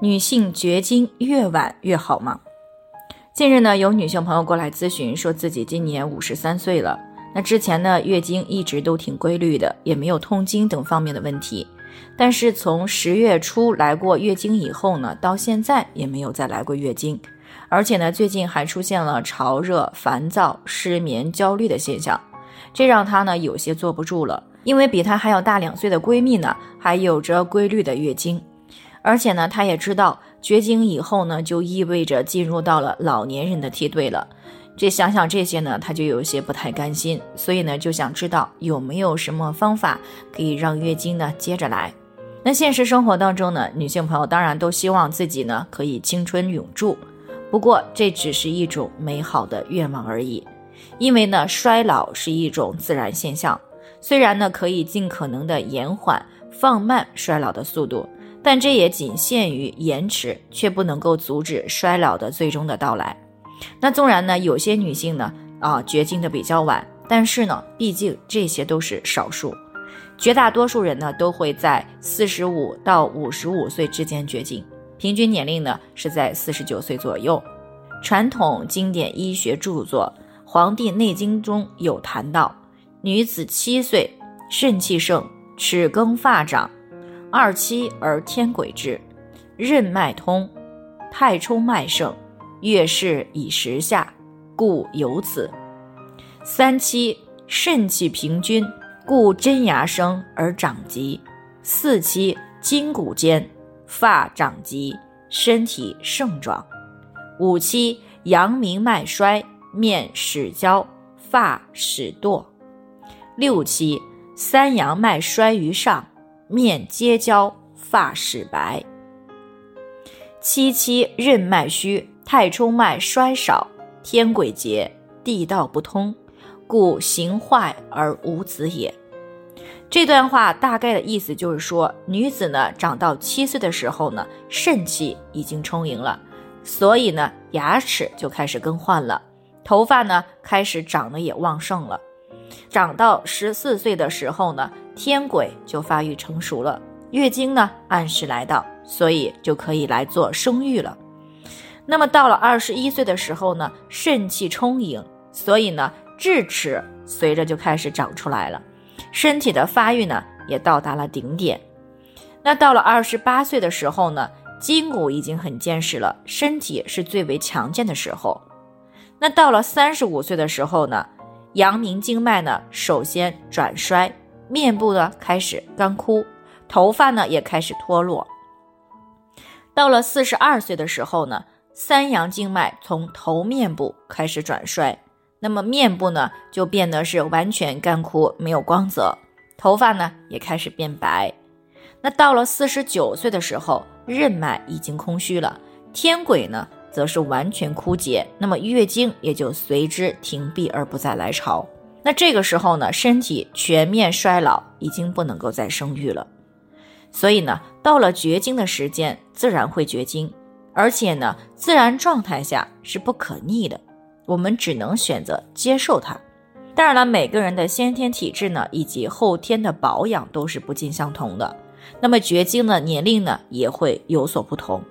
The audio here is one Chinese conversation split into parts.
女性绝经越晚越好吗？近日呢，有女性朋友过来咨询，说自己今年五十三岁了，那之前呢，月经一直都挺规律的，也没有痛经等方面的问题。但是从十月初来过月经以后呢，到现在也没有再来过月经，而且呢，最近还出现了潮热、烦躁、失眠、焦虑的现象，这让她呢有些坐不住了。因为比她还要大两岁的闺蜜呢，还有着规律的月经。而且呢，她也知道绝经以后呢，就意味着进入到了老年人的梯队了。这想想这些呢，她就有些不太甘心，所以呢，就想知道有没有什么方法可以让月经呢接着来。那现实生活当中呢，女性朋友当然都希望自己呢可以青春永驻，不过这只是一种美好的愿望而已。因为呢，衰老是一种自然现象，虽然呢可以尽可能的延缓、放慢衰老的速度。但这也仅限于延迟，却不能够阻止衰老的最终的到来。那纵然呢，有些女性呢，啊，绝经的比较晚，但是呢，毕竟这些都是少数，绝大多数人呢，都会在四十五到五十五岁之间绝经，平均年龄呢是在四十九岁左右。传统经典医学著作《黄帝内经》中有谈到，女子七岁肾气盛，齿更发长。二七而天癸至，任脉通，太冲脉盛，月事以时下，故有此。三七肾气平均，故真牙生而长疾。四七筋骨坚，发长疾，身体盛壮。五七阳明脉衰，面始焦，发始堕。六七三阳脉衰于上。面结焦，发始白。七七任脉虚，太冲脉衰少，天癸竭，地道不通，故形坏而无子也。这段话大概的意思就是说，女子呢长到七岁的时候呢，肾气已经充盈了，所以呢牙齿就开始更换了，头发呢开始长得也旺盛了。长到十四岁的时候呢。天癸就发育成熟了，月经呢按时来到，所以就可以来做生育了。那么到了二十一岁的时候呢，肾气充盈，所以呢智齿随着就开始长出来了，身体的发育呢也到达了顶点。那到了二十八岁的时候呢，筋骨已经很坚实了，身体是最为强健的时候。那到了三十五岁的时候呢，阳明经脉呢首先转衰。面部呢开始干枯，头发呢也开始脱落。到了四十二岁的时候呢，三阳经脉从头面部开始转衰，那么面部呢就变得是完全干枯，没有光泽，头发呢也开始变白。那到了四十九岁的时候，任脉已经空虚了，天癸呢则是完全枯竭，那么月经也就随之停闭而不再来潮。那这个时候呢，身体全面衰老，已经不能够再生育了。所以呢，到了绝经的时间，自然会绝经，而且呢，自然状态下是不可逆的，我们只能选择接受它。当然了，每个人的先天体质呢，以及后天的保养都是不尽相同的。那么绝经的年龄呢，也会有所不同，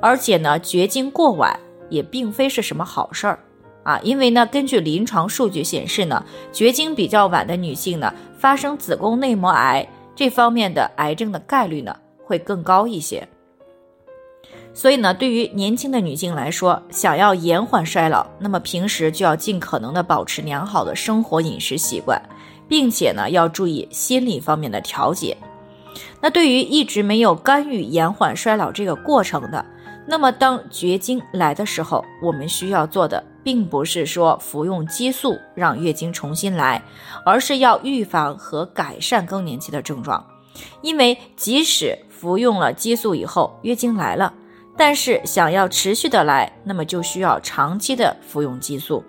而且呢，绝经过晚也并非是什么好事儿。啊，因为呢，根据临床数据显示呢，绝经比较晚的女性呢，发生子宫内膜癌这方面的癌症的概率呢，会更高一些。所以呢，对于年轻的女性来说，想要延缓衰老，那么平时就要尽可能的保持良好的生活饮食习惯，并且呢，要注意心理方面的调节。那对于一直没有干预延缓衰老这个过程的，那么当绝经来的时候，我们需要做的。并不是说服用激素让月经重新来，而是要预防和改善更年期的症状。因为即使服用了激素以后月经来了，但是想要持续的来，那么就需要长期的服用激素，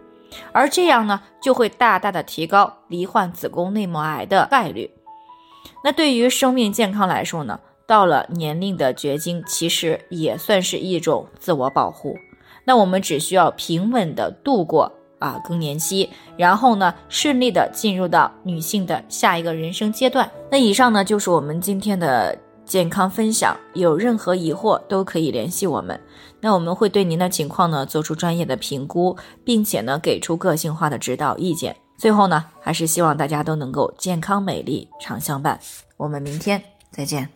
而这样呢，就会大大的提高罹患子宫内膜癌的概率。那对于生命健康来说呢，到了年龄的绝经，其实也算是一种自我保护。那我们只需要平稳的度过啊更年期，然后呢，顺利的进入到女性的下一个人生阶段。那以上呢，就是我们今天的健康分享。有任何疑惑都可以联系我们，那我们会对您的情况呢做出专业的评估，并且呢给出个性化的指导意见。最后呢，还是希望大家都能够健康美丽常相伴。我们明天再见。